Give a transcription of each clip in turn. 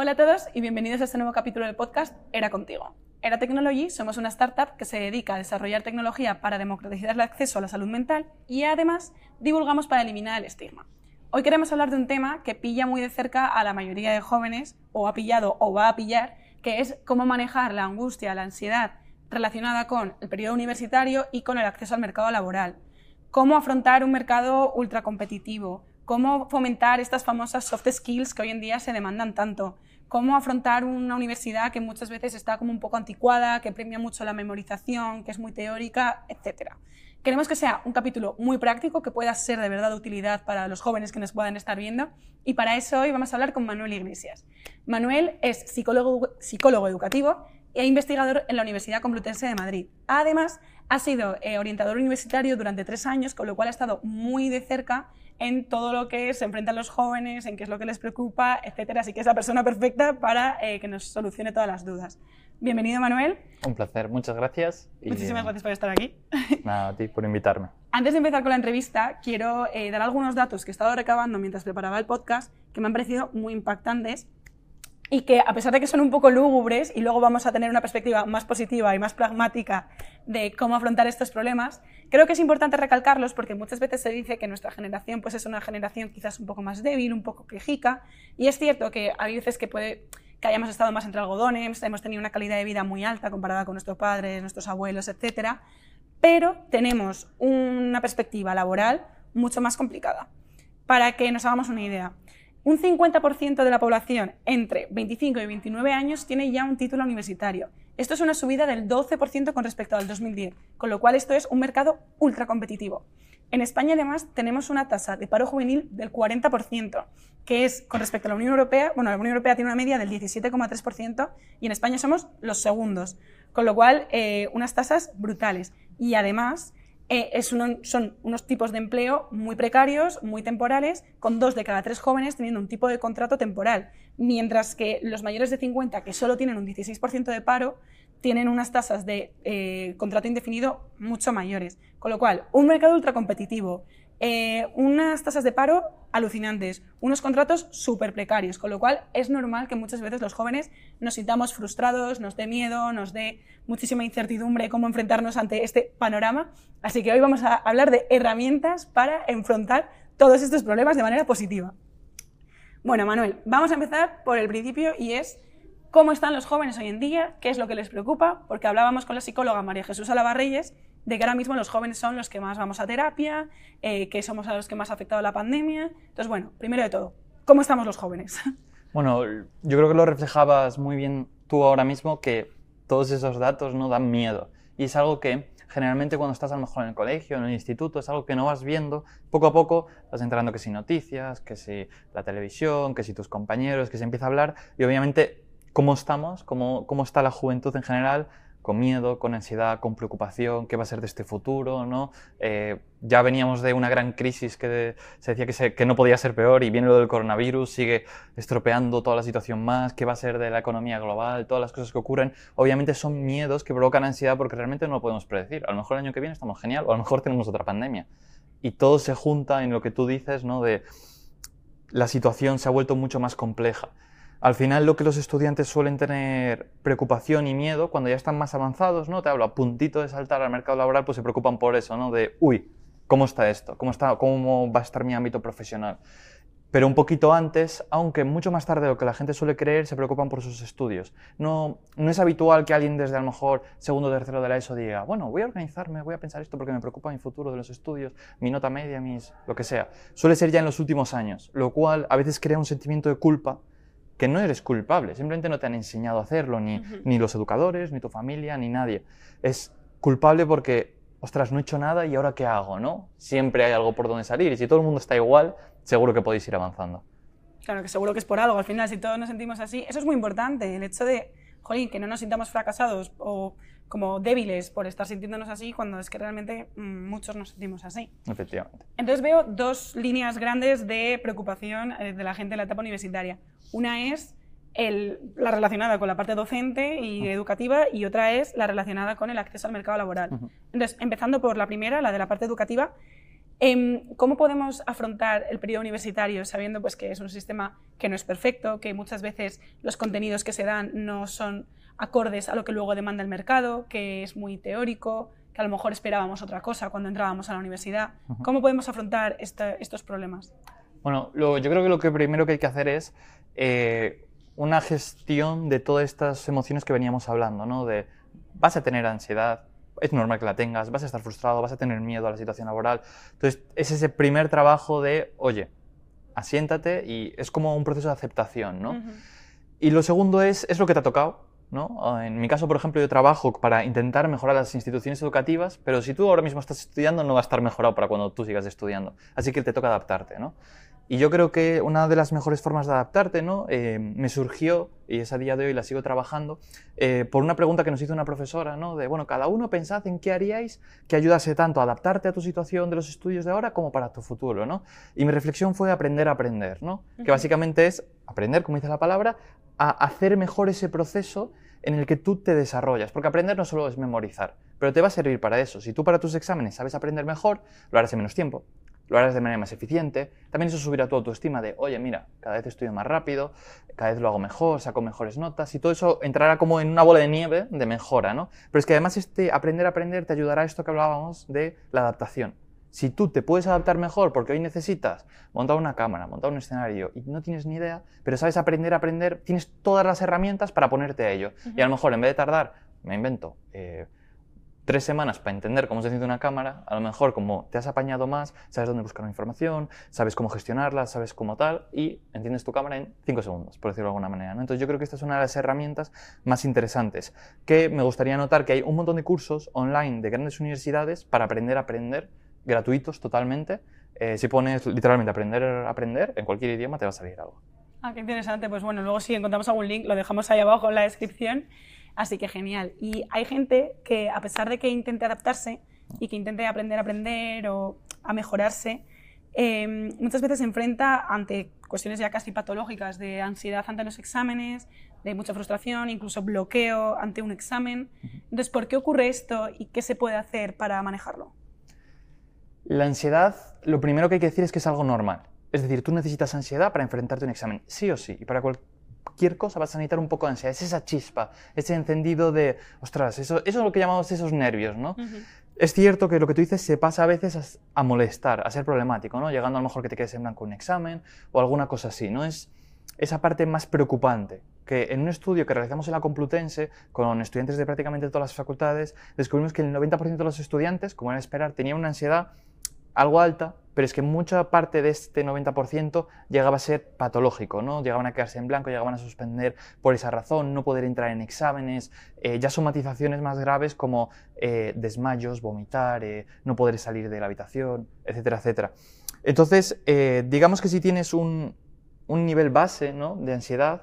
Hola a todos y bienvenidos a este nuevo capítulo del podcast Era Contigo. Era Technology somos una startup que se dedica a desarrollar tecnología para democratizar el acceso a la salud mental y además divulgamos para eliminar el estigma. Hoy queremos hablar de un tema que pilla muy de cerca a la mayoría de jóvenes, o ha pillado o va a pillar, que es cómo manejar la angustia, la ansiedad relacionada con el periodo universitario y con el acceso al mercado laboral. Cómo afrontar un mercado ultracompetitivo, cómo fomentar estas famosas soft skills que hoy en día se demandan tanto, cómo afrontar una universidad que muchas veces está como un poco anticuada, que premia mucho la memorización, que es muy teórica, etc. Queremos que sea un capítulo muy práctico, que pueda ser de verdad de utilidad para los jóvenes que nos puedan estar viendo. Y para eso hoy vamos a hablar con Manuel Iglesias. Manuel es psicólogo, psicólogo educativo e investigador en la Universidad Complutense de Madrid. Además, ha sido eh, orientador universitario durante tres años, con lo cual ha estado muy de cerca en todo lo que se enfrentan los jóvenes, en qué es lo que les preocupa, etcétera. Así que es la persona perfecta para eh, que nos solucione todas las dudas. Bienvenido, Manuel. Un placer, muchas gracias. Muchísimas gracias por estar aquí. Nada, a ti por invitarme. Antes de empezar con la entrevista, quiero eh, dar algunos datos que he estado recabando mientras preparaba el podcast que me han parecido muy impactantes y que a pesar de que son un poco lúgubres y luego vamos a tener una perspectiva más positiva y más pragmática de cómo afrontar estos problemas, creo que es importante recalcarlos porque muchas veces se dice que nuestra generación pues es una generación quizás un poco más débil, un poco quejica y es cierto que hay veces que puede que hayamos estado más entre algodones, hemos tenido una calidad de vida muy alta comparada con nuestros padres, nuestros abuelos, etcétera, pero tenemos una perspectiva laboral mucho más complicada. Para que nos hagamos una idea, un 50% de la población entre 25 y 29 años tiene ya un título universitario. Esto es una subida del 12% con respecto al 2010, con lo cual esto es un mercado ultra competitivo. En España, además, tenemos una tasa de paro juvenil del 40%, que es con respecto a la Unión Europea, bueno, la Unión Europea tiene una media del 17,3% y en España somos los segundos, con lo cual eh, unas tasas brutales. Y además, eh, son unos tipos de empleo muy precarios, muy temporales, con dos de cada tres jóvenes teniendo un tipo de contrato temporal, mientras que los mayores de 50, que solo tienen un 16% de paro, tienen unas tasas de eh, contrato indefinido mucho mayores. Con lo cual, un mercado ultracompetitivo, eh, unas tasas de paro alucinantes, unos contratos súper precarios, con lo cual es normal que muchas veces los jóvenes nos sintamos frustrados, nos dé miedo, nos dé muchísima incertidumbre cómo enfrentarnos ante este panorama. Así que hoy vamos a hablar de herramientas para enfrentar todos estos problemas de manera positiva. Bueno, Manuel, vamos a empezar por el principio y es cómo están los jóvenes hoy en día, qué es lo que les preocupa, porque hablábamos con la psicóloga María Jesús Alavarreyes de que ahora mismo los jóvenes son los que más vamos a terapia, eh, que somos a los que más ha afectado la pandemia. Entonces, bueno, primero de todo, ¿cómo estamos los jóvenes? Bueno, yo creo que lo reflejabas muy bien tú ahora mismo, que todos esos datos no dan miedo. Y es algo que generalmente cuando estás a lo mejor en el colegio, en el instituto, es algo que no vas viendo. Poco a poco vas entrando que si noticias, que si la televisión, que si tus compañeros, que se empieza a hablar. Y obviamente, ¿cómo estamos? ¿Cómo, cómo está la juventud en general? Con miedo, con ansiedad, con preocupación, qué va a ser de este futuro, ¿no? Eh, ya veníamos de una gran crisis que se decía que, no podía ser peor y viene lo del coronavirus, sigue estropeando toda la situación más, qué va a ser de la economía global, todas las cosas que ocurren. Obviamente son miedos que provocan ansiedad porque realmente no lo podemos predecir. A lo mejor el año que viene estamos genial o a lo mejor tenemos otra pandemia. Y todo se junta en lo que tú dices, ¿no? De la situación se ha vuelto mucho más compleja. Al final lo que los estudiantes suelen tener preocupación y miedo cuando ya están más avanzados, ¿no? Te hablo a puntito de saltar al mercado laboral, pues se preocupan por eso, ¿no? De, uy, ¿cómo está esto? ¿Cómo, está, cómo va a estar mi ámbito profesional? Pero un poquito antes, aunque mucho más tarde de lo que la gente suele creer, se preocupan por sus estudios. No, no es habitual que alguien desde a lo mejor segundo o tercero de la ESO diga, bueno, voy a organizarme, voy a pensar esto porque me preocupa mi futuro de los estudios, mi nota media, mis, lo que sea. Suele ser ya en los últimos años, lo cual a veces crea un sentimiento de culpa que no eres culpable, simplemente no te han enseñado a hacerlo, ni, ni los educadores, ni tu familia, ni nadie. Es culpable porque, ostras, no he hecho nada y ahora qué hago, ¿no? Siempre hay algo por donde salir y si todo el mundo está igual, seguro que podéis ir avanzando. Claro, que seguro que es por algo, al final, si todos nos sentimos así, eso es muy importante, el hecho de, jolín, que no nos sintamos fracasados o como débiles por estar sintiéndonos así cuando es que realmente mm, muchos nos sentimos así. Efectivamente. Entonces veo dos líneas grandes de preocupación eh, de la gente en la etapa universitaria. Una es la relacionada con la parte docente y educativa y otra es la relacionada con el acceso al mercado laboral. Entonces, empezando por la primera, la de la parte educativa, Em, ¿Cómo podemos afrontar el periodo universitario sabiendo pues, que es un sistema que no es perfecto, que muchas veces los contenidos que se dan no son acordes a lo que luego demanda el mercado, que es muy teórico, que a lo mejor esperábamos otra cosa cuando entrábamos a la universidad? ¿Cómo podemos afrontar estos problemas? Bueno, yo creo que lo que primero que hay que hacer es eh, una gestión de todas estas emociones que veníamos hablando, ¿no? De vas a tener ansiedad, es normal que la tengas, vas a estar frustrado, vas a tener miedo a la situación laboral. Entonces, es ese primer trabajo de, oye, asiéntate y es como un proceso de aceptación, ¿no? Y lo segundo es, es lo que te ha tocado, ¿no? En mi caso, por ejemplo, yo trabajo para intentar mejorar las instituciones educativas, pero si tú ahora mismo estás estudiando, no va a estar mejorado para cuando tú sigas estudiando. Así que te toca adaptarte, ¿no? Y yo creo que una de las mejores formas de adaptarte, ¿no? Eh, me surgió, y es a día de hoy la sigo trabajando, eh, por una pregunta que nos hizo una profesora, ¿no? De, bueno, cada uno pensad en qué haríais que ayudase tanto a adaptarte a tu situación de los estudios de ahora como para tu futuro, ¿no? Y mi reflexión fue aprender a aprender, ¿no? Que básicamente es aprender, como dice la palabra, a hacer mejor ese proceso en el que tú te desarrollas. Porque aprender no solo es memorizar, pero te va a servir para eso. Si tú para tus exámenes sabes aprender mejor, lo harás en menos tiempo, lo harás de manera más eficiente. También eso subirá tu autoestima de, oye, mira, cada vez estudio más rápido, cada vez lo hago mejor, saco mejores notas y todo eso entrará como en una bola de nieve de mejora, ¿no? Pero es que además este aprender a aprender te ayudará a esto que hablábamos de la adaptación. Si tú te puedes adaptar mejor porque hoy necesitas montar una cámara, montar un escenario y no tienes ni idea, pero sabes aprender a aprender, tienes todas las herramientas para ponerte a ello. Y a lo mejor en vez de tardar, me invento, eh, tres semanas para entender cómo se enciende una cámara, a lo mejor como te has apañado más, sabes dónde buscar la información, sabes cómo gestionarla, sabes cómo tal, y entiendes tu cámara en cinco segundos, por decirlo de alguna manera. Entonces yo creo que esta es una de las herramientas más interesantes, que me gustaría notar que hay un montón de cursos online de grandes universidades para aprender a aprender, gratuitos totalmente. Eh, si pones literalmente aprender aprender, en cualquier idioma te va a salir algo. Ah, qué interesante. Pues bueno, luego si encontramos algún link lo dejamos ahí abajo en la descripción. Así que genial. Y hay gente que, a pesar de que intente adaptarse y que intente aprender a aprender o a mejorarse, em, muchas veces se enfrenta ante cuestiones ya casi patológicas de ansiedad ante los exámenes, de mucha frustración, incluso bloqueo ante un examen. Entonces, ¿por qué ocurre esto y qué se puede hacer para manejarlo? La ansiedad, lo primero que hay que decir es que es algo normal. Es decir, tú necesitas ansiedad para enfrentarte a un examen, sí o sí, y para cualquier cosa vas a necesitar un poco de ansiedad. Es esa chispa, ese encendido de, ostras, eso, eso es lo que llamamos esos nervios, ¿no? Es cierto que lo que tú dices se pasa a veces a, molestar, a ser problemático, ¿no? Llegando a lo mejor que te quedes en blanco un examen o alguna cosa así, ¿no? Es esa parte más preocupante, que en un estudio que realizamos en la Complutense con estudiantes de prácticamente todas las facultades, descubrimos que el 90% de los estudiantes, como era esperar, tenían una ansiedad algo alta, pero es que mucha parte de este 90% llegaba a ser patológico, ¿no? Llegaban a quedarse en blanco, llegaban a suspender por esa razón, no poder entrar en exámenes, eh, ya somatizaciones más graves como eh, desmayos, vomitar, eh, no poder salir de la habitación, etcétera, etcétera. Entonces, digamos que si tienes un, un nivel base ¿no? de ansiedad,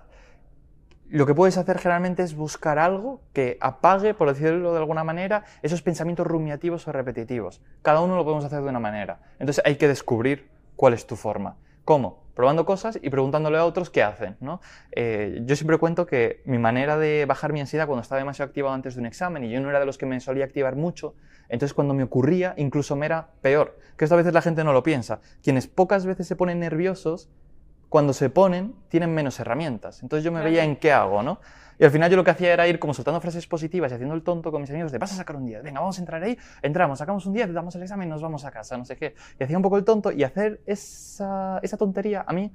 lo que puedes hacer generalmente es buscar algo que apague, por decirlo de alguna manera, esos pensamientos rumiativos o repetitivos. Cada uno lo podemos hacer de una manera. Entonces hay que descubrir cuál es tu forma. ¿Cómo? Probando cosas y preguntándole a otros qué hacen. ¿no? Eh, yo siempre cuento que mi manera de bajar mi ansiedad cuando estaba demasiado activado antes de un examen y yo no era de los que me solía activar mucho, entonces cuando me ocurría incluso me era peor. Que esto a veces la gente no lo piensa. Quienes pocas veces se ponen nerviosos cuando se ponen, tienen menos herramientas. Entonces yo me veía en qué hago, ¿no? Y al final yo lo que hacía era ir como soltando frases positivas y haciendo el tonto con mis amigos de vas a sacar un 10, venga, vamos a entrar ahí, entramos, sacamos un 10, damos el examen nos vamos a casa, no sé qué. Y hacía un poco el tonto y hacer esa, esa tontería a mí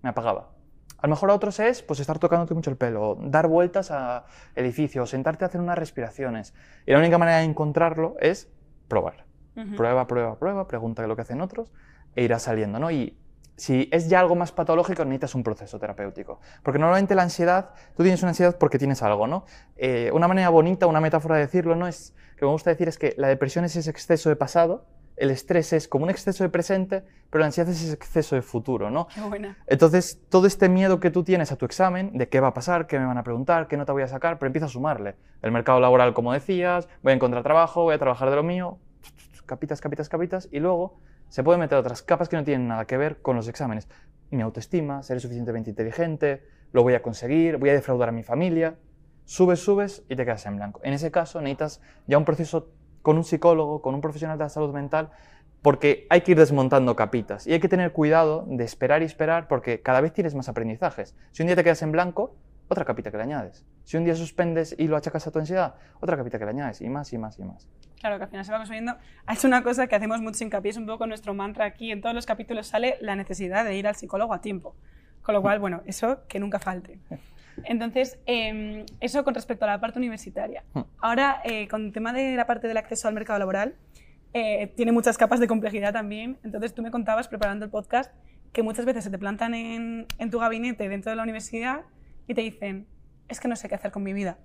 me apagaba. A lo mejor a otros es pues estar tocándote mucho el pelo, dar vueltas a edificios, sentarte a hacer unas respiraciones. Y la única manera de encontrarlo es probar. Prueba, prueba, prueba, pregunta lo que hacen otros e irá saliendo, ¿no? Y si es ya algo más patológico, necesitas un proceso terapéutico. Porque normalmente la ansiedad, tú tienes una ansiedad porque tienes algo, ¿no? Eh, una manera bonita, una metáfora de decirlo, ¿no? Es, que me gusta decir es que la depresión es ese exceso de pasado, el estrés es como un exceso de presente, pero la ansiedad es ese exceso de futuro, ¿no? Qué buena. Entonces, todo este miedo que tú tienes a tu examen, de qué va a pasar, qué me van a preguntar, qué nota voy a sacar, pero empieza a sumarle. El mercado laboral, como decías, voy a encontrar trabajo, voy a trabajar de lo mío, capitas, capitas, capitas, y luego se pueden meter otras capas que no tienen nada que ver con los exámenes. Mi autoestima, seré suficientemente inteligente, lo voy a conseguir, voy a defraudar a mi familia. Subes, subes y te quedas en blanco. En ese caso necesitas ya un proceso con un psicólogo, con un profesional de la salud mental, porque hay que ir desmontando capitas y hay que tener cuidado de esperar y esperar porque cada vez tienes más aprendizajes. Si un día te quedas en blanco, otra capita que le añades. Si un día suspendes y lo achacas a tu ansiedad, otra capita que le añades y más y más y más. Claro, que al final se va construyendo. Es una cosa que hacemos mucho hincapié, es un poco nuestro mantra aquí. En todos los capítulos sale la necesidad de ir al psicólogo a tiempo. Con lo cual, bueno, eso que nunca falte. Entonces, em, eso con respecto a la parte universitaria. Ahora, eh, con el tema de la parte del acceso al mercado laboral, eh, tiene muchas capas de complejidad también. Entonces, tú me contabas, preparando el podcast, que muchas veces se te plantan en, en tu gabinete dentro de la universidad y te dicen, es que no sé qué hacer con mi vida.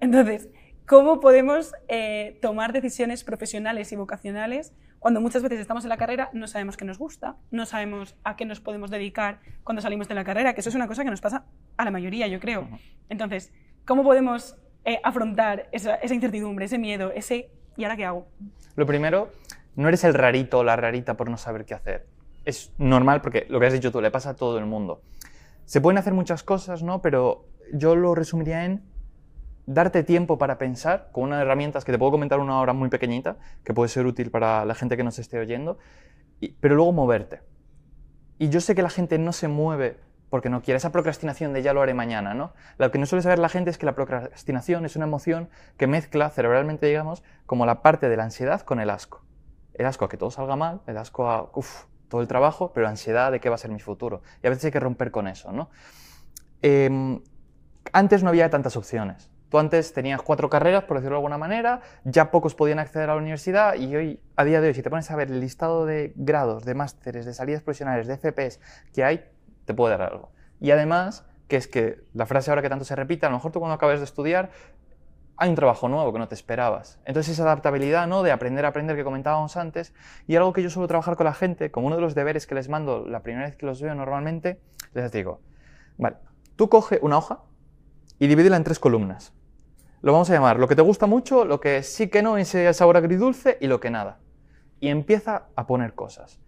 Entonces, ¿cómo podemos eh, tomar decisiones profesionales y vocacionales cuando muchas veces estamos en la carrera, no sabemos qué nos gusta, no sabemos a qué nos podemos dedicar cuando salimos de la carrera, que eso es una cosa que nos pasa a la mayoría, yo creo. Entonces, ¿cómo podemos eh, afrontar esa, esa incertidumbre, ese miedo, ese ¿y ahora qué hago? Lo primero, no eres el rarito o la rarita por no saber qué hacer. Es normal porque lo que has dicho tú le pasa a todo el mundo. Se pueden hacer muchas cosas, ¿no? Pero yo lo resumiría en darte tiempo para pensar con unas herramientas que te puedo comentar una hora muy pequeñita, que puede ser útil para la gente que nos esté oyendo, pero luego moverte. Y yo sé que la gente no se mueve porque no quiere, esa procrastinación de ya lo haré mañana, ¿no? Lo que no suele saber la gente es que la procrastinación es una emoción que mezcla cerebralmente, digamos, como la parte de la ansiedad con el asco. El asco a que todo salga mal, el asco a, todo el trabajo, pero ansiedad de qué va a ser mi futuro. Y a veces hay que romper con eso, ¿no? Em, antes no había tantas opciones. Tú antes tenías cuatro carreras, por decirlo de alguna manera, ya pocos podían acceder a la universidad y hoy, a día de hoy, si te pones a ver el listado de grados, de másteres, de salidas profesionales, de FPs que hay, te puede dar algo. Y además, que es que la frase ahora que tanto se repite, a lo mejor tú cuando acabes de estudiar, hay un trabajo nuevo que no te esperabas. Entonces esa adaptabilidad, ¿no? De aprender a aprender que comentábamos antes, y algo que yo suelo trabajar con la gente, como uno de los deberes que les mando la primera vez que los veo normalmente, les digo, vale, tú coge una hoja y divídela en tres columnas. Lo vamos a llamar lo que te gusta mucho, lo que sí que no, ese sabor agridulce y lo que nada. Y empieza a poner cosas.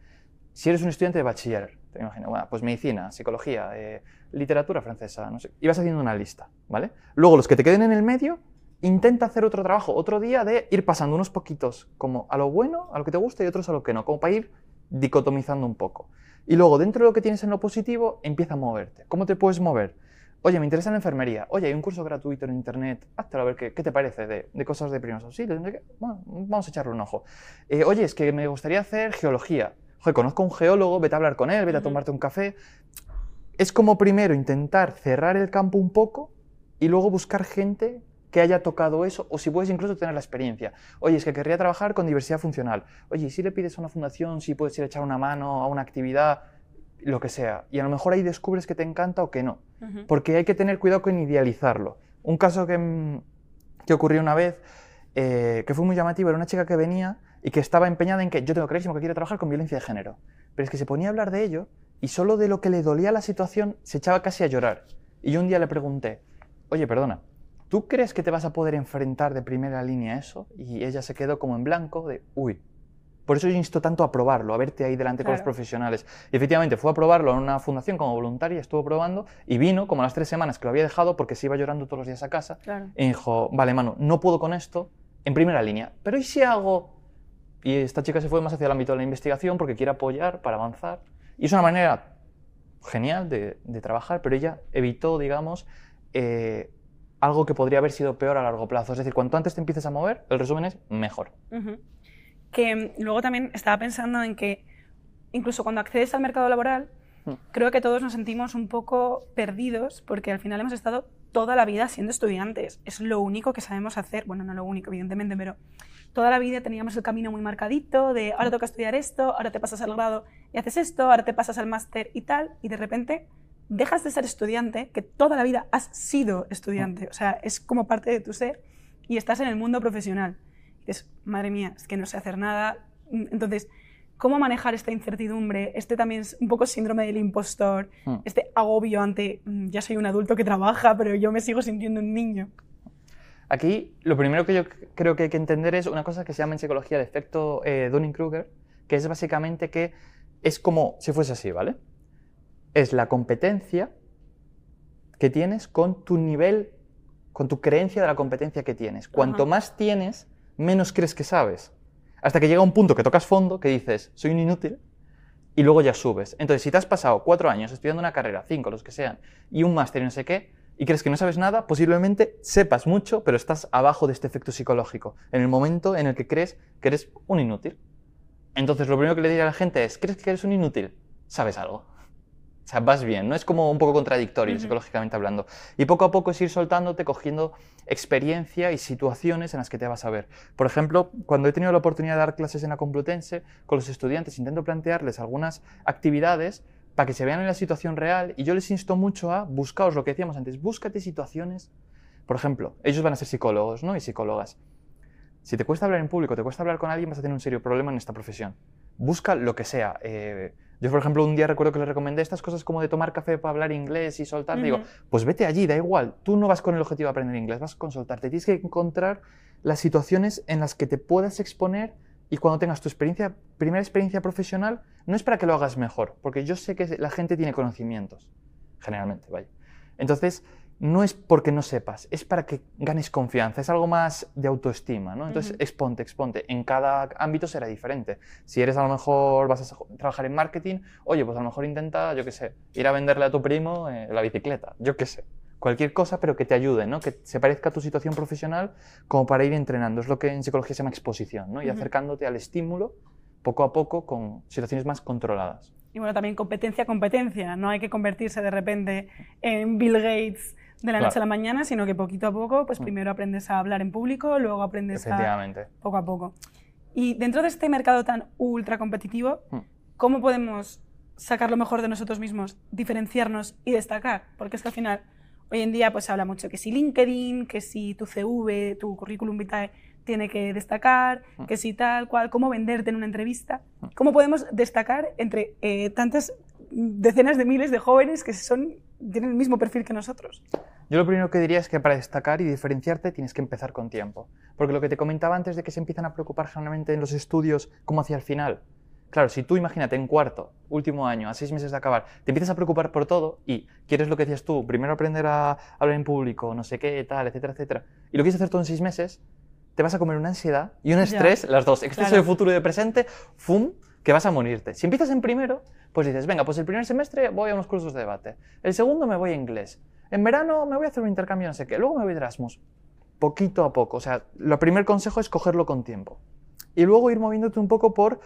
Si eres un estudiante de bachiller, te imagino, bueno, pues medicina, psicología, eh, literatura francesa, no sé, y vas haciendo una lista, ¿vale? Luego los que te queden en el medio, intenta hacer otro trabajo, otro día de ir pasando unos poquitos como a lo bueno, a lo que te gusta y otros a lo que no, como para ir dicotomizando un poco. Y luego dentro de lo que tienes en lo positivo, empieza a moverte. ¿Cómo te puedes mover? Oye, me interesa la enfermería. Oye, hay un curso gratuito en internet. Háztelo a ver qué, qué te parece de, de cosas de primeros auxilios. Bueno, vamos a echarle un ojo. Eh, oye, es que me gustaría hacer geología. Oye, conozco a un geólogo, vete a hablar con él, vete a tomarte un café. Es como primero intentar cerrar el campo un poco y luego buscar gente que haya tocado eso o si puedes incluso tener la experiencia. Oye, es que querría trabajar con diversidad funcional. Oye, ¿y si le pides a una fundación, si puedes ir a echar una mano a una actividad, lo que sea. Y a lo mejor ahí descubres que te encanta o que no. Porque hay que tener cuidado con idealizarlo. Un caso que, mm, que ocurrió una vez, eh, que fue muy llamativo, era una chica que venía y que estaba empeñada en que yo tengo clarísimo que quiero trabajar con violencia de género. Pero es que se ponía a hablar de ello y solo de lo que le dolía la situación se echaba casi a llorar. Y yo un día le pregunté, oye, perdona, ¿tú crees que te vas a poder enfrentar de primera línea a eso? Y ella se quedó como en blanco de, uy. Por eso yo insto tanto a probarlo, a verte ahí delante con los profesionales. Y efectivamente fue a probarlo en una fundación como voluntaria, estuvo probando y vino como a las tres semanas que lo había dejado porque se iba llorando todos los días a casa Claro. y dijo, vale, mano, no puedo con esto en primera línea, pero ¿y si hago? Y esta chica se fue más hacia el ámbito de la investigación porque quiere apoyar para avanzar. Y es una manera genial de, de trabajar, pero ella evitó, digamos, eh, algo que podría haber sido peor a largo plazo. Es decir, cuanto antes te empieces a mover, el resumen es mejor. Que luego también estaba pensando en que incluso cuando accedes al mercado laboral, Mm. creo que todos nos sentimos un poco perdidos porque al final hemos estado toda la vida siendo estudiantes. Es lo único que sabemos hacer. Bueno, no lo único, evidentemente, pero toda la vida teníamos el camino muy marcadito de ahora toca estudiar esto, ahora te pasas al grado y haces esto, ahora te pasas al máster y tal, y de repente dejas de ser estudiante, que toda la vida has sido estudiante, o sea, es como parte de tu ser, y estás en el mundo profesional. Dices, madre mía, es que no sé hacer nada. Entonces, ¿cómo manejar esta incertidumbre, este también es un poco síndrome del impostor, Hmm. este agobio ante, "Mm, ya soy un adulto que trabaja, pero yo me sigo sintiendo un niño? Aquí lo primero que yo creo que hay que entender es una cosa que se llama en psicología el efecto eh, Dunning-Kruger, que es básicamente que es como si fuese así, ¿vale? Es la competencia que tienes con tu nivel, con tu creencia de la competencia que tienes. Cuanto Ajá. más tienes, menos crees que sabes. hasta que llega un punto que tocas fondo, que dices, soy un inútil, y luego ya subes. Entonces, si te has pasado cuatro años estudiando una carrera, cinco, los que sean, y un máster y no sé qué, y crees que no sabes nada, posiblemente sepas mucho, pero estás abajo de este efecto psicológico, en el momento en el que crees que eres un inútil. Entonces, lo primero que le diría a la gente es, ¿crees que eres un inútil? Sabes algo. O sea, vas bien, ¿no? Es como un poco contradictorio psicológicamente hablando. Y poco a poco es ir soltándote, cogiendo experiencia y situaciones en las que te vas a ver. Por ejemplo, cuando he tenido la oportunidad de dar clases en la Complutense, con los estudiantes intento plantearles algunas actividades para que se vean en la situación real y yo les insto mucho a buscaos lo que decíamos antes, búscate situaciones. Por ejemplo, ellos van a ser psicólogos, ¿no? Y psicólogas. Si te cuesta hablar en público, te cuesta hablar con alguien, vas a tener un serio problema en esta profesión. Busca lo que sea. Eh, yo, por ejemplo, un día recuerdo que le recomendé estas cosas como de tomar café para hablar inglés y soltar. Digo, pues vete allí, da igual. Tú no vas con el objetivo de aprender inglés, vas con soltarte. Tienes que encontrar las situaciones en las que te puedas exponer y cuando tengas tu experiencia, primera experiencia profesional, no es para que lo hagas mejor, porque yo sé que la gente tiene conocimientos, generalmente, vaya. Entonces, no es porque no sepas, es para que ganes confianza, es algo más de autoestima, ¿no? Entonces, exponte, exponte. En cada ámbito será diferente. Si eres a lo mejor, vas a trabajar en marketing, oye, pues a lo mejor intenta, yo qué sé, ir a venderle a tu primo eh, la bicicleta, yo qué sé. Cualquier cosa, pero que te ayude, ¿no? Que se parezca a tu situación profesional como para ir entrenando. Es lo que en psicología se llama exposición, ¿no? Y acercándote al estímulo poco a poco con situaciones más controladas. Y bueno, también competencia, competencia. No hay que convertirse de repente en Bill Gates de la noche a la mañana, sino que poquito a poco, pues mm. primero aprendes a hablar en público, luego aprendes a... Poco a poco. Y dentro de este mercado tan ultra competitivo, mm. ¿cómo podemos sacar lo mejor de nosotros mismos, diferenciarnos y destacar? Porque es que al final, hoy en día pues se habla mucho que si LinkedIn, que si tu CV, tu currículum vitae tiene que destacar, mm. que si tal cual, cómo venderte en una entrevista, cómo podemos destacar entre eh, tantas decenas de miles de jóvenes que son, tienen el mismo perfil que nosotros. Yo lo primero que diría es que para destacar y diferenciarte tienes que empezar con tiempo. Porque lo que te comentaba antes de que se empiezan a preocupar generalmente en los estudios como hacia el final. Claro, si tú imagínate en cuarto, último año, a seis meses de acabar, te empiezas a preocupar por todo y quieres lo que decías tú, primero aprender a hablar en público, no sé qué, tal, etcétera, etcétera, y lo quieres hacer todo en seis meses, te vas a comer una ansiedad y un estrés, las dos, exceso de futuro y de presente, ¡fum!, que vas a morirte. Si empiezas en primero, pues dices, venga, pues el primer semestre voy a unos cursos de debate, el segundo me voy a inglés, en verano me voy a hacer un intercambio no sé qué, luego me voy a Erasmus. Poquito a poco, o sea, lo primer consejo es cogerlo con tiempo. Y luego ir moviéndote un poco por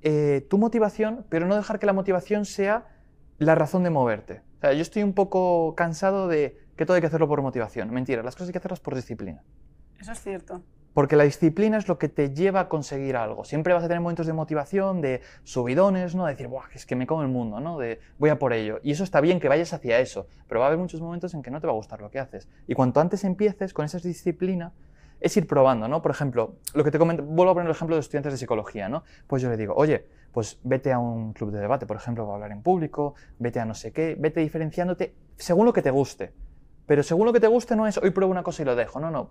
eh, tu motivación, pero no dejar que la motivación sea la razón de moverte. O sea, yo estoy un poco cansado de que todo hay que hacerlo por motivación. Mentira, las cosas hay que hacerlas por disciplina. Eso es cierto. Porque la disciplina es lo que te lleva a conseguir algo. Siempre vas a tener momentos de motivación, de subidones, ¿no? De decir, Buah, es que me como el mundo, ¿no? De voy a por ello. Y eso está bien que vayas hacia eso, pero va a haber muchos momentos en que no te va a gustar lo que haces. Y cuanto antes empieces con esa disciplina, es ir probando, ¿no? Por ejemplo, lo que te comento, vuelvo a poner el ejemplo de estudiantes de psicología, ¿no? Pues yo le digo, oye, pues vete a un club de debate, por ejemplo, para hablar en público, vete a no sé qué, vete diferenciándote según lo que te guste. Pero según lo que te guste no es hoy pruebo una cosa y lo dejo, no, no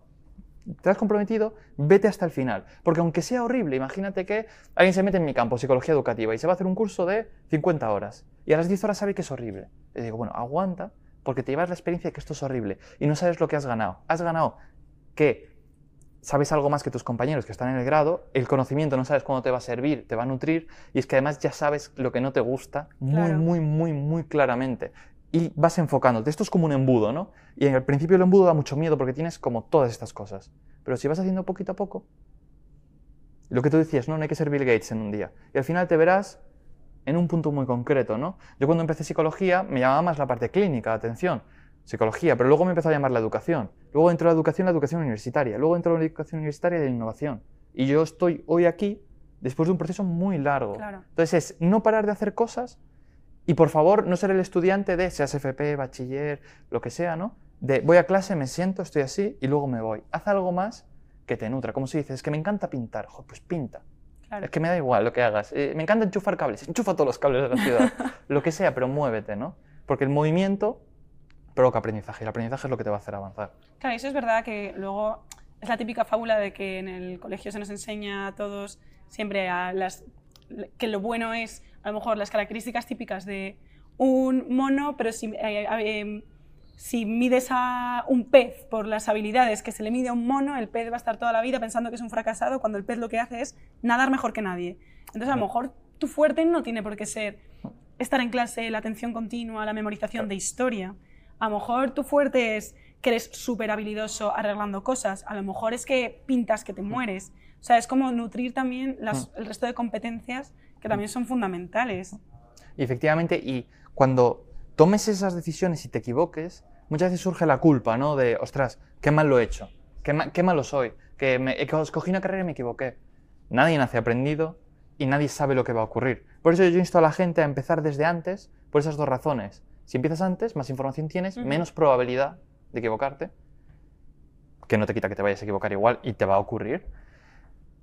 te has comprometido, vete hasta el final. Porque aunque sea horrible, imagínate que alguien se mete en mi campo, psicología educativa, y se va a hacer un curso de 50 horas, y a las 10 horas sabe que es horrible. Le digo, bueno, aguanta, porque te llevas la experiencia de que esto es horrible, y no sabes lo que has ganado. Has ganado que sabes algo más que tus compañeros que están en el grado, el conocimiento no sabes cuándo te va a servir, te va a nutrir, y es que además ya sabes lo que no te gusta muy, muy, muy, muy claramente y vas enfocándote. Esto es como un embudo, ¿no? Y en el principio el embudo da mucho miedo porque tienes como todas estas cosas. Pero si vas haciendo poquito a poco, lo que tú decías, no, no hay que ser Bill Gates en un día. Y al final te verás en un punto muy concreto, ¿no? Yo cuando empecé psicología me llamaba más la parte clínica, atención, psicología, pero luego me empezó a llamar la educación. Luego entró la educación, la educación universitaria. Luego entró la educación universitaria de la innovación. Y yo estoy hoy aquí después de un proceso muy largo. Entonces es no parar de hacer cosas y por favor, no ser el estudiante de, seas FP, bachiller, lo que sea, ¿no? De voy a clase, me siento, estoy así y luego me voy. Haz algo más que te nutra. Como si dices, es que me encanta pintar, pues pinta. Es que me da igual lo que hagas. Eh, me encanta enchufar cables, enchufa todos los cables de la ciudad. lo que sea, pero muévete, ¿no? Porque el movimiento provoca aprendizaje y el aprendizaje es lo que te va a hacer avanzar. Claro, eso es verdad que luego es la típica fábula de que en el colegio se nos enseña a todos siempre a las, que lo bueno es a lo mejor las características típicas de un mono, pero si, eh, eh, si mides a un pez por las habilidades que se le mide a un mono, el pez va a estar toda la vida pensando que es un fracasado cuando el pez lo que hace es nadar mejor que nadie. Entonces, a lo mejor tu fuerte no tiene por qué ser estar en clase, la atención continua, la memorización de historia. A lo mejor tu fuerte es que eres súper habilidoso arreglando cosas. A lo mejor es que pintas que te mueres. O sea, es como nutrir también el resto de competencias que también son fundamentales. Y efectivamente, y cuando tomes esas decisiones y te equivoques, muchas veces surge la culpa, ¿no? De, ostras, qué mal lo he hecho, qué, qué malo soy, que me, escogí una carrera y me equivoqué. Nadie nace aprendido y nadie sabe lo que va a ocurrir. Por eso yo insto a la gente a empezar desde antes, por esas dos razones. Si empiezas antes, más información tienes, menos probabilidad de equivocarte, que no te quita que te vayas a equivocar igual y te va a ocurrir,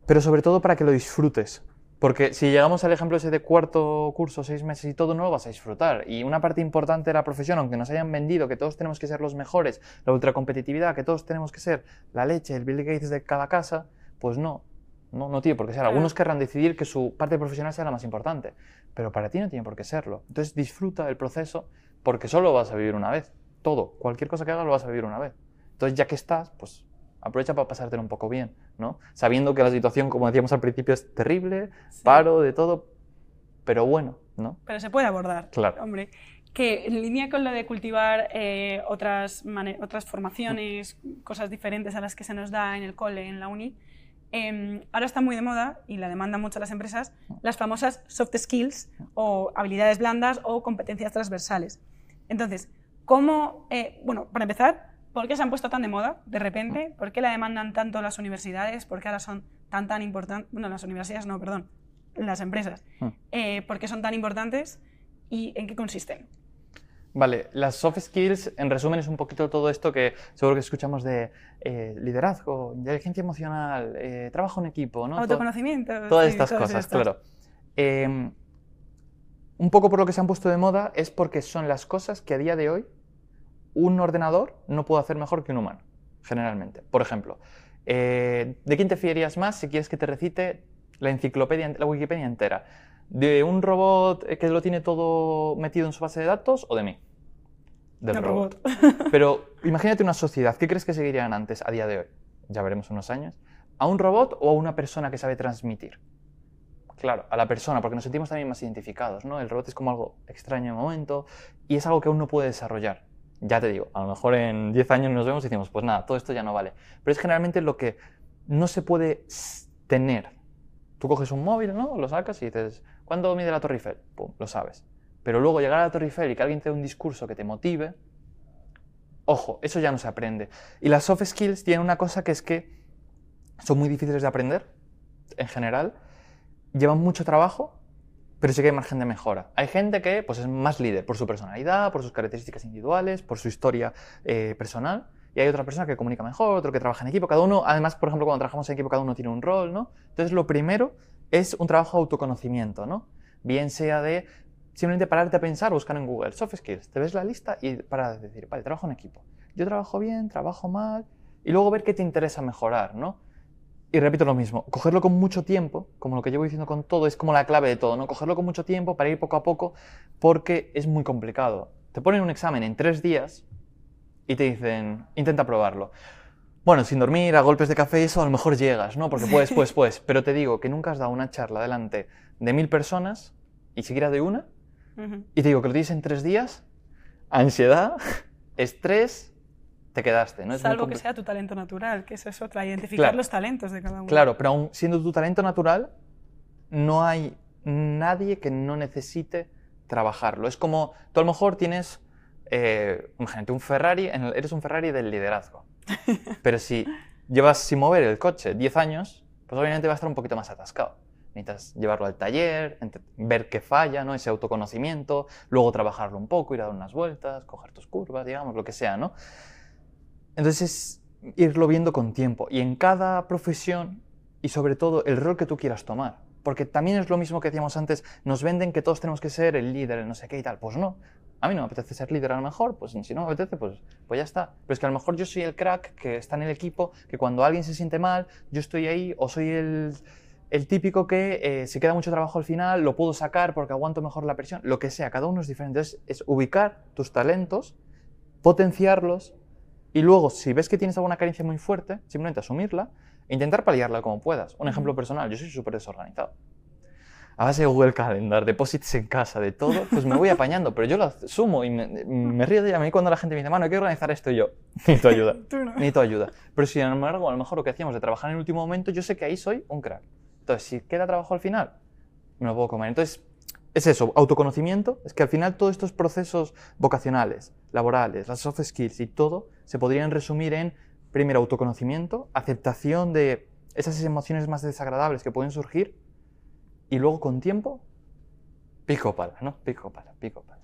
pero sobre todo para que lo disfrutes. Porque si llegamos al ejemplo ese de cuarto curso, seis meses y todo, no lo vas a disfrutar. Y una parte importante de la profesión, aunque nos hayan vendido que todos tenemos que ser los mejores, la ultracompetitividad, que todos tenemos que ser la leche, el Bill Gates de cada casa, pues no. No, no tiene por qué ser. Algunos querrán decidir que su parte profesional sea la más importante, pero para ti no tiene por qué serlo. Entonces disfruta del proceso porque solo vas a vivir una vez. Todo, cualquier cosa que hagas lo vas a vivir una vez. Entonces ya que estás, pues aprovecha para pasártelo un poco bien, ¿no? Sabiendo que la situación, como decíamos al principio, es terrible, paro de todo, pero bueno, ¿no? Pero se puede abordar, claro. hombre. Que en línea con lo de cultivar eh, otras, otras formaciones, cosas diferentes a las que se nos da en el cole, en la uni, em, ahora está muy de moda y la demandan mucho las empresas, las famosas soft skills o habilidades blandas o competencias transversales. Entonces, ¿cómo, eh, bueno, para empezar, ¿Por qué se han puesto tan de moda de repente? ¿Por qué la demandan tanto las universidades? ¿Por qué ahora son tan tan importantes? Bueno, las universidades no, perdón, las empresas. Hmm. Eh, ¿Por qué son tan importantes y en qué consisten? Vale, las soft skills, en resumen, es un poquito todo esto que seguro que escuchamos de eh, liderazgo, inteligencia emocional, eh, trabajo en equipo, ¿no? Autoconocimiento. todas estas cosas, claro. Em, un poco por lo que se han puesto de moda es porque son las cosas que a día de hoy un ordenador no puede hacer mejor que un humano, generalmente. Por ejemplo, eh, ¿de quién te fiarías más si quieres que te recite la enciclopedia, la Wikipedia entera? ¿De un robot que lo tiene todo metido en su base de datos o de mí? Del robot. Pero imagínate una sociedad, ¿qué crees que seguirían antes a día de hoy? Ya veremos unos años. ¿A un robot o a una persona que sabe transmitir? Claro, a la persona, porque nos sentimos también más identificados, ¿no? El robot es como algo extraño en el momento y es algo que aún no puede desarrollar ya te digo, a lo mejor en 10 años nos vemos y decimos, pues nada, todo esto ya no vale. Pero es generalmente lo que no se puede tener. Tú coges un móvil, ¿no? Lo sacas y dices, ¿cuándo mide la Torre Eiffel? Pum, lo sabes. Pero luego llegar a la Torre Eiffel y que alguien te dé un discurso que te motive, ojo, eso ya no se aprende. Y las soft skills tienen una cosa que es que son muy difíciles de aprender, en general, llevan mucho trabajo pero sí que hay margen de mejora. Hay gente que pues, es más líder por su personalidad, por sus características individuales, por su historia eh, personal, y hay otra persona que comunica mejor, otro que trabaja en equipo. Cada uno, además, por ejemplo, cuando trabajamos en equipo, cada uno tiene un rol, ¿no? Entonces, lo primero es un trabajo de autoconocimiento, ¿no? Bien sea de simplemente pararte a pensar, buscar en Google soft skills, te ves la lista y para decir, vale, trabajo en equipo. Yo trabajo bien, trabajo mal, y luego ver qué te interesa mejorar, ¿no? Y repito lo mismo, cogerlo con mucho tiempo, como lo que llevo diciendo con todo, es como la clave de todo, ¿no? Cogerlo con mucho tiempo para ir poco a poco, porque es muy complicado. Te ponen un examen en tres días y te dicen, intenta probarlo. Bueno, sin dormir, a golpes de café, eso a lo mejor llegas, ¿no? Porque puedes, pues, pues. Pero te digo que nunca has dado una charla delante de mil personas, y siquiera de una, y te digo que lo tienes en tres días, ansiedad, estrés, te quedaste. ¿no? Es Salvo que sea tu talento natural, que eso es otra, identificar los talentos de cada uno. Claro, pero aún siendo tu talento natural, no hay nadie que no necesite trabajarlo. Es como, tú a lo mejor tienes, eh, imagínate, un Ferrari, eres un Ferrari del liderazgo. Pero si llevas sin mover el coche 10 años, pues obviamente va a estar un poquito más atascado. Necesitas llevarlo al taller, ver qué falla, ¿no? ese autoconocimiento, luego trabajarlo un poco, ir a dar unas vueltas, coger tus curvas, digamos, lo que sea, ¿no? Entonces es irlo viendo con tiempo y en cada profesión y sobre todo el rol que tú quieras tomar. Porque también es lo mismo que decíamos antes, nos venden que todos tenemos que ser el líder, el no sé qué y tal. Pues no, a mí no me apetece ser líder a lo mejor, pues si no me apetece, pues, pues ya está. Pero es que a lo mejor yo soy el crack que está en el equipo, que cuando alguien se siente mal, yo estoy ahí, o soy el, el típico que eh, si queda mucho trabajo al final, lo puedo sacar porque aguanto mejor la presión, lo que sea, cada uno es diferente. Entonces es ubicar tus talentos potenciarlos y luego, si ves que tienes alguna carencia muy fuerte, simplemente asumirla e intentar paliarla como puedas. Un ejemplo personal, yo soy súper desorganizado. A base de Google Calendar, deposits en casa, de todo, pues me voy apañando, pero yo lo asumo y me, río de ella. A mí cuando la gente me dice, mano, hay que organizar esto, y yo, necesito ayuda, necesito ayuda. Pero sin embargo, a lo mejor lo que hacíamos de trabajar en el último momento, yo sé que ahí soy un crack. Entonces, si queda trabajo al final, me lo puedo comer. Entonces, es eso, autoconocimiento, es que al final todos estos procesos vocacionales, laborales, las soft skills y todo se podrían resumir en, primero, autoconocimiento, aceptación de esas emociones más desagradables que pueden surgir y luego con tiempo, pico pala, ¿no? Pico pala, pico pala.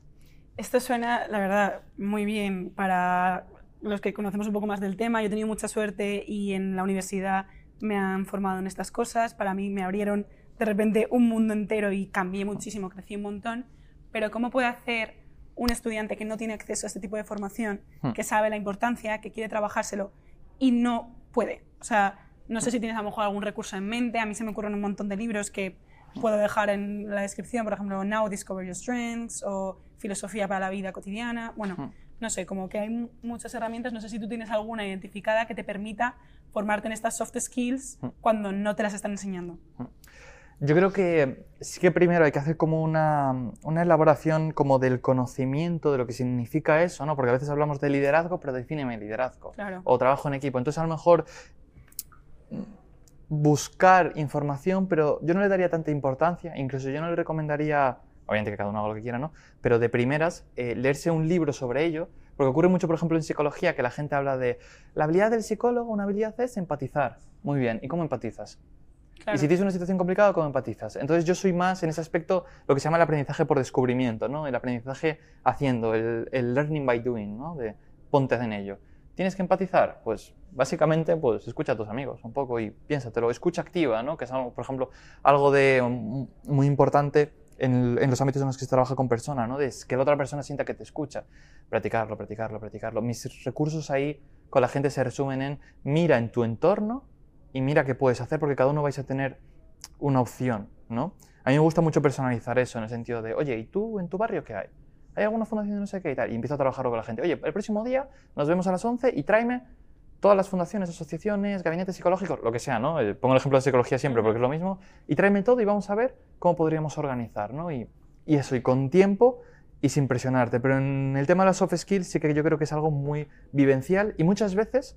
Esto suena, la verdad, muy bien para los que conocemos un poco más del tema. Yo he tenido mucha suerte y en la universidad me han formado en estas cosas. Para mí me abrieron de repente un mundo entero y cambié muchísimo, crecí un montón, pero ¿cómo puede hacer un estudiante que no tiene acceso a este tipo de formación, hmm. que sabe la importancia, que quiere trabajárselo y no puede? O sea, no sé si tienes a lo mejor algún recurso en mente, a mí se me ocurren un montón de libros que puedo dejar en la descripción, por ejemplo, Now Discover Your Strengths o Filosofía para la Vida Cotidiana, bueno, hmm. no sé, como que hay muchas herramientas, no sé si tú tienes alguna identificada que te permita formarte en estas soft skills hmm. cuando no te las están enseñando. Yo creo que sí que primero hay que hacer como una, una, elaboración como del conocimiento de lo que significa eso, ¿no? Porque a veces hablamos de liderazgo, pero defíneme liderazgo. O trabajo en equipo. Entonces a lo mejor buscar información, pero yo no le daría tanta importancia, incluso yo no le recomendaría, obviamente que cada uno haga lo que quiera, ¿no? Pero de primeras, eh, leerse un libro sobre ello, porque ocurre mucho, por ejemplo, en psicología, que la gente habla de la habilidad del psicólogo, una habilidad es empatizar. Muy bien, ¿y cómo empatizas? Y si tienes una situación complicada, ¿cómo empatizas? Entonces yo soy más en ese aspecto lo que se llama el aprendizaje por descubrimiento, ¿no? El aprendizaje haciendo, el, el learning by doing, ¿no? De ponte en ello. ¿Tienes que empatizar? Pues básicamente pues escucha a tus amigos un poco y piénsatelo. Escucha activa, ¿no? Que es algo, por ejemplo, algo de muy importante en, en, los ámbitos en los que se trabaja con personas, ¿no? De que la otra persona sienta que te escucha. Practicarlo, practicarlo, practicarlo. Mis recursos ahí con la gente se resumen en mira en tu entorno y mira qué puedes hacer porque cada uno vais a tener una opción, ¿no? A mí me gusta mucho personalizar eso en el sentido de, oye, ¿y tú en tu barrio qué hay? ¿Hay alguna fundación de no sé qué y tal? Y empiezo a trabajar con la gente. Oye, el próximo día nos vemos a las 11 y tráeme todas las fundaciones, asociaciones, gabinetes psicológicos, lo que sea, ¿no? Eh, pongo el ejemplo de psicología siempre porque es lo mismo. Y tráeme todo y vamos a ver cómo podríamos organizar, ¿no? Y, y eso, y con tiempo y sin presionarte. Pero en el tema de las soft skills sí que yo creo que es algo muy vivencial y muchas veces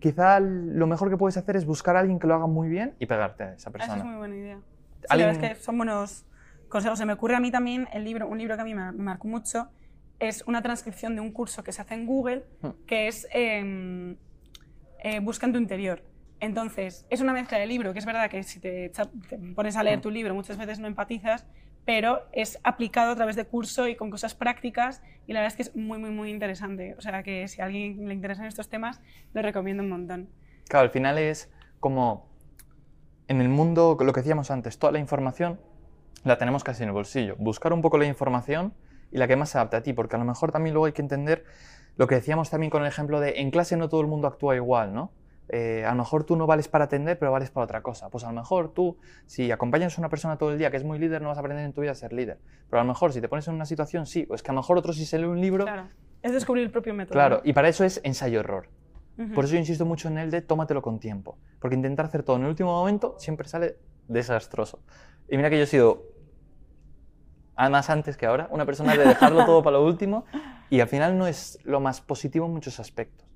quizá lo mejor que puedes hacer es buscar a alguien que lo haga muy bien y pegarte a esa persona. Esa es muy buena idea. Sí, la verdad es que son buenos consejos. Se me ocurre a mí también el libro, un libro que a mí me, marcó mucho, es una transcripción de un curso que se hace en Google, hmm. que es eh, eh, Busca en tu interior. Entonces, es una mezcla de libro, que es verdad que si te, te pones a leer hmm. tu libro muchas veces no empatizas, pero es aplicado a través de curso y con cosas prácticas y la verdad es que es muy, muy, muy interesante. O sea que si a alguien le interesan estos temas, lo recomiendo un montón. Claro, al final es como en el mundo, lo que decíamos antes, toda la información la tenemos casi en el bolsillo. Buscar un poco la información y la que más se adapte a ti, porque a lo mejor también luego hay que entender lo que decíamos también con el ejemplo de en clase no todo el mundo actúa igual, ¿no? Eh, a lo mejor tú no vales para atender, pero vales para otra cosa. Pues a lo mejor tú, si acompañas a una persona todo el día que es muy líder, no vas a aprender en tu vida a ser líder. Pero a lo mejor si te pones en una situación, sí, o es que a lo mejor otro si se lee un libro... Claro, es descubrir el propio método. Claro, y para eso es ensayo-error. Por eso yo insisto mucho en el de tómatelo con tiempo. Porque intentar hacer todo en el último momento siempre sale desastroso. Y mira que yo he sido, además antes que ahora, una persona de dejarlo todo para lo último y al final no es lo más positivo en muchos aspectos.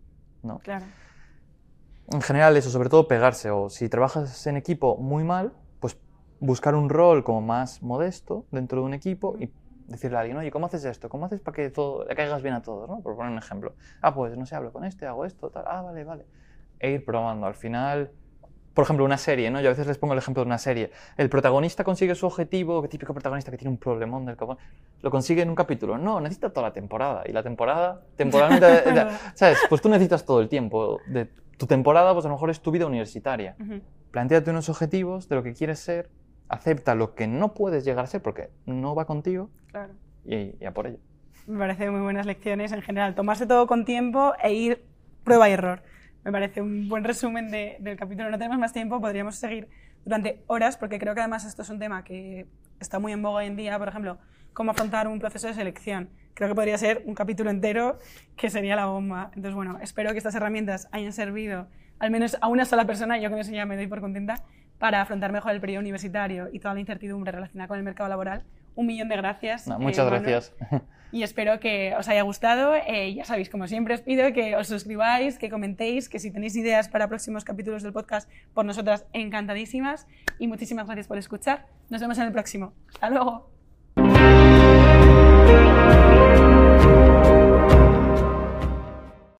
¿no? Claro en general eso, sobre todo pegarse, o si trabajas en equipo muy mal, pues buscar un rol como más modesto dentro de un equipo y decirle a alguien, oye, ¿cómo haces esto? ¿Cómo haces para que todo, le caigas bien a todos? ¿no? Por poner un ejemplo. Ah, pues no sé, hablo con este, hago esto, tal. Ah, vale, vale. E ir probando. Al final, por ejemplo, una serie, ¿no? Yo a veces les pongo el ejemplo de una serie. El protagonista consigue su objetivo, que típico protagonista que tiene un problemón del copón, lo consigue en un capítulo. No, necesita toda la temporada. Y la temporada, temporalmente, ¿sabes? Pues tú necesitas todo el tiempo de tu temporada, pues a lo mejor es tu vida universitaria. Plantéate unos objetivos de lo que quieres ser, acepta lo que no puedes llegar a ser porque no va contigo claro. y, a por ello. Me parece muy buenas lecciones en general. Tomarse todo con tiempo e ir prueba y error. Me parece un buen resumen del capítulo. No tenemos más tiempo, podríamos seguir durante horas, porque creo que además esto es un tema que está muy en boga hoy en día, por ejemplo, cómo afrontar un proceso de selección. Creo que podría ser un capítulo entero que sería la bomba. Entonces, bueno, espero que estas herramientas hayan servido al menos a una sola persona, yo con eso ya me doy por contenta, para afrontar mejor el periodo universitario y toda la incertidumbre relacionada con el mercado laboral. Un millón de gracias. No, muchas eh, Manu, gracias. Y espero que os haya gustado. Eh, ya sabéis, como siempre os pido que os suscribáis, que comentéis, que si tenéis ideas para próximos capítulos del podcast, por nosotras encantadísimas. Y muchísimas gracias por escuchar. Nos vemos en el próximo. Hasta luego.